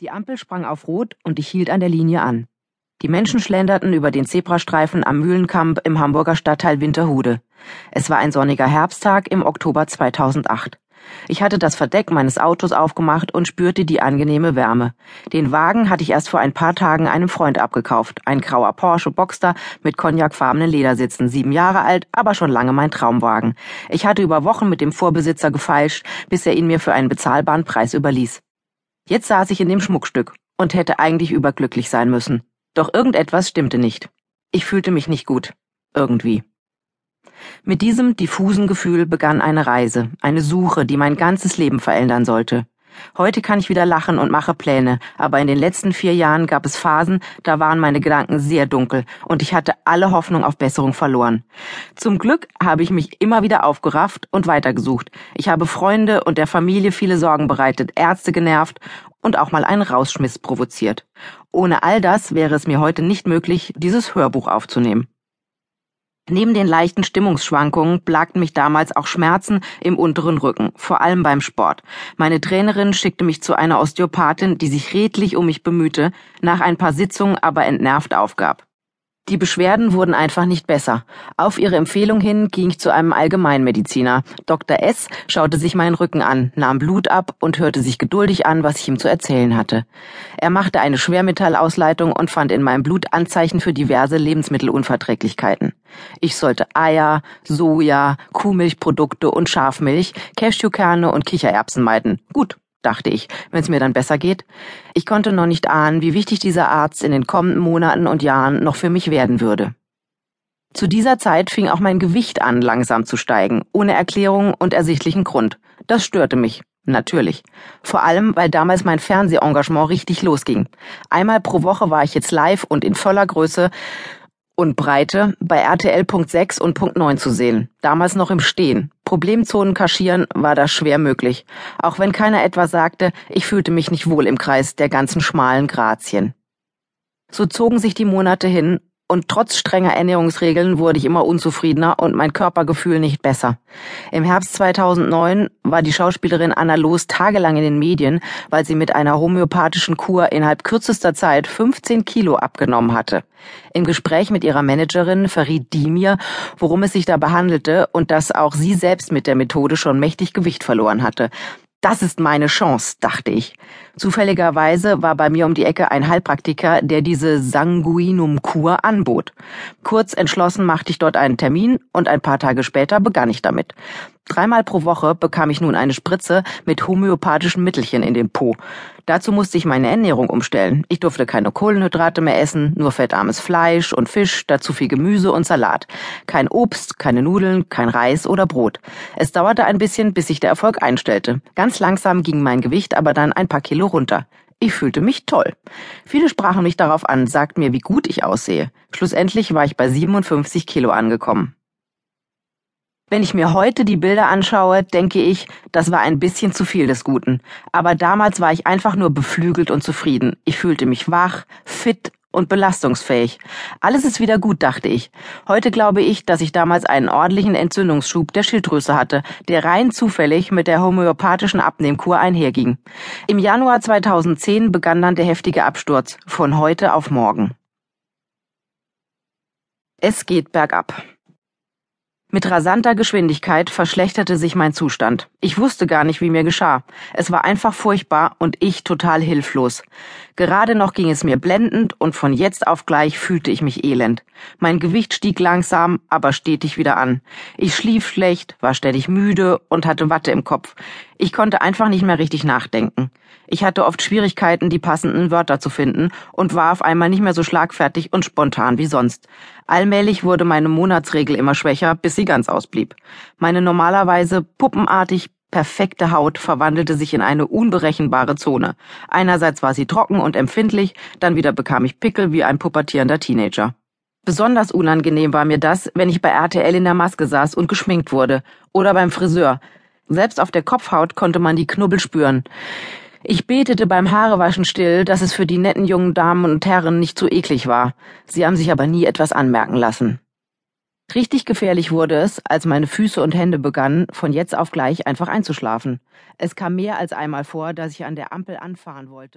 Die Ampel sprang auf Rot und ich hielt an der Linie an. Die Menschen schlenderten über den Zebrastreifen am Mühlenkamp im Hamburger Stadtteil Winterhude. Es war ein sonniger Herbsttag im Oktober 2008. Ich hatte das Verdeck meines Autos aufgemacht und spürte die angenehme Wärme. Den Wagen hatte ich erst vor ein paar Tagen einem Freund abgekauft. Ein grauer Porsche Boxster mit cognacfarbenen Ledersitzen, sieben Jahre alt, aber schon lange mein Traumwagen. Ich hatte über Wochen mit dem Vorbesitzer gefeilscht, bis er ihn mir für einen bezahlbaren Preis überließ. Jetzt saß ich in dem Schmuckstück und hätte eigentlich überglücklich sein müssen. Doch irgendetwas stimmte nicht. Ich fühlte mich nicht gut. Irgendwie. Mit diesem diffusen Gefühl begann eine Reise, eine Suche, die mein ganzes Leben verändern sollte. Heute kann ich wieder lachen und mache Pläne, aber in den letzten vier Jahren gab es Phasen, da waren meine Gedanken sehr dunkel und ich hatte alle Hoffnung auf Besserung verloren. Zum Glück habe ich mich immer wieder aufgerafft und weitergesucht. Ich habe Freunde und der Familie viele Sorgen bereitet, Ärzte genervt und auch mal einen Rausschmiss provoziert. Ohne all das wäre es mir heute nicht möglich, dieses Hörbuch aufzunehmen. Neben den leichten Stimmungsschwankungen plagten mich damals auch Schmerzen im unteren Rücken, vor allem beim Sport. Meine Trainerin schickte mich zu einer Osteopathin, die sich redlich um mich bemühte, nach ein paar Sitzungen aber entnervt aufgab. Die Beschwerden wurden einfach nicht besser. Auf ihre Empfehlung hin ging ich zu einem Allgemeinmediziner. Dr. S. schaute sich meinen Rücken an, nahm Blut ab und hörte sich geduldig an, was ich ihm zu erzählen hatte. Er machte eine Schwermetallausleitung und fand in meinem Blut Anzeichen für diverse Lebensmittelunverträglichkeiten. Ich sollte Eier, Soja, Kuhmilchprodukte und Schafmilch, Cashewkerne und Kichererbsen meiden. Gut, dachte ich, wenn es mir dann besser geht. Ich konnte noch nicht ahnen, wie wichtig dieser Arzt in den kommenden Monaten und Jahren noch für mich werden würde. Zu dieser Zeit fing auch mein Gewicht an, langsam zu steigen, ohne Erklärung und ersichtlichen Grund. Das störte mich. Natürlich. Vor allem, weil damals mein Fernsehengagement richtig losging. Einmal pro Woche war ich jetzt live und in voller Größe und Breite bei RTL Punkt 6 und Punkt 9 zu sehen. Damals noch im Stehen. Problemzonen kaschieren war da schwer möglich. Auch wenn keiner etwas sagte, ich fühlte mich nicht wohl im Kreis der ganzen schmalen Grazien. So zogen sich die Monate hin und trotz strenger Ernährungsregeln wurde ich immer unzufriedener und mein Körpergefühl nicht besser. Im Herbst 2009 war die Schauspielerin Anna Loos tagelang in den Medien, weil sie mit einer homöopathischen Kur innerhalb kürzester Zeit 15 Kilo abgenommen hatte. Im Gespräch mit ihrer Managerin verriet die mir, worum es sich da behandelte und dass auch sie selbst mit der Methode schon mächtig Gewicht verloren hatte. Das ist meine Chance, dachte ich. Zufälligerweise war bei mir um die Ecke ein Heilpraktiker, der diese Sanguinum-Kur anbot. Kurz entschlossen machte ich dort einen Termin und ein paar Tage später begann ich damit. Dreimal pro Woche bekam ich nun eine Spritze mit homöopathischen Mittelchen in den Po. Dazu musste ich meine Ernährung umstellen. Ich durfte keine Kohlenhydrate mehr essen, nur fettarmes Fleisch und Fisch, dazu viel Gemüse und Salat. Kein Obst, keine Nudeln, kein Reis oder Brot. Es dauerte ein bisschen, bis sich der Erfolg einstellte. Ganz langsam ging mein Gewicht aber dann ein paar Kilo runter. Ich fühlte mich toll. Viele sprachen mich darauf an, sagten mir, wie gut ich aussehe. Schlussendlich war ich bei 57 Kilo angekommen. Wenn ich mir heute die Bilder anschaue, denke ich, das war ein bisschen zu viel des Guten. Aber damals war ich einfach nur beflügelt und zufrieden. Ich fühlte mich wach, fit und belastungsfähig. Alles ist wieder gut, dachte ich. Heute glaube ich, dass ich damals einen ordentlichen Entzündungsschub der Schilddrüse hatte, der rein zufällig mit der homöopathischen Abnehmkur einherging. Im Januar 2010 begann dann der heftige Absturz, von heute auf morgen. Es geht bergab. Mit rasanter Geschwindigkeit verschlechterte sich mein Zustand. Ich wusste gar nicht, wie mir geschah. Es war einfach furchtbar und ich total hilflos. Gerade noch ging es mir blendend und von jetzt auf gleich fühlte ich mich elend. Mein Gewicht stieg langsam, aber stetig wieder an. Ich schlief schlecht, war ständig müde und hatte Watte im Kopf. Ich konnte einfach nicht mehr richtig nachdenken. Ich hatte oft Schwierigkeiten, die passenden Wörter zu finden und war auf einmal nicht mehr so schlagfertig und spontan wie sonst. Allmählich wurde meine Monatsregel immer schwächer, bis sie ganz ausblieb. Meine normalerweise puppenartig perfekte Haut verwandelte sich in eine unberechenbare Zone. Einerseits war sie trocken und empfindlich, dann wieder bekam ich Pickel wie ein pubertierender Teenager. Besonders unangenehm war mir das, wenn ich bei RTL in der Maske saß und geschminkt wurde oder beim Friseur. Selbst auf der Kopfhaut konnte man die Knubbel spüren. Ich betete beim Haarewaschen still, dass es für die netten jungen Damen und Herren nicht zu eklig war. Sie haben sich aber nie etwas anmerken lassen. Richtig gefährlich wurde es, als meine Füße und Hände begannen, von jetzt auf gleich einfach einzuschlafen. Es kam mehr als einmal vor, dass ich an der Ampel anfahren wollte.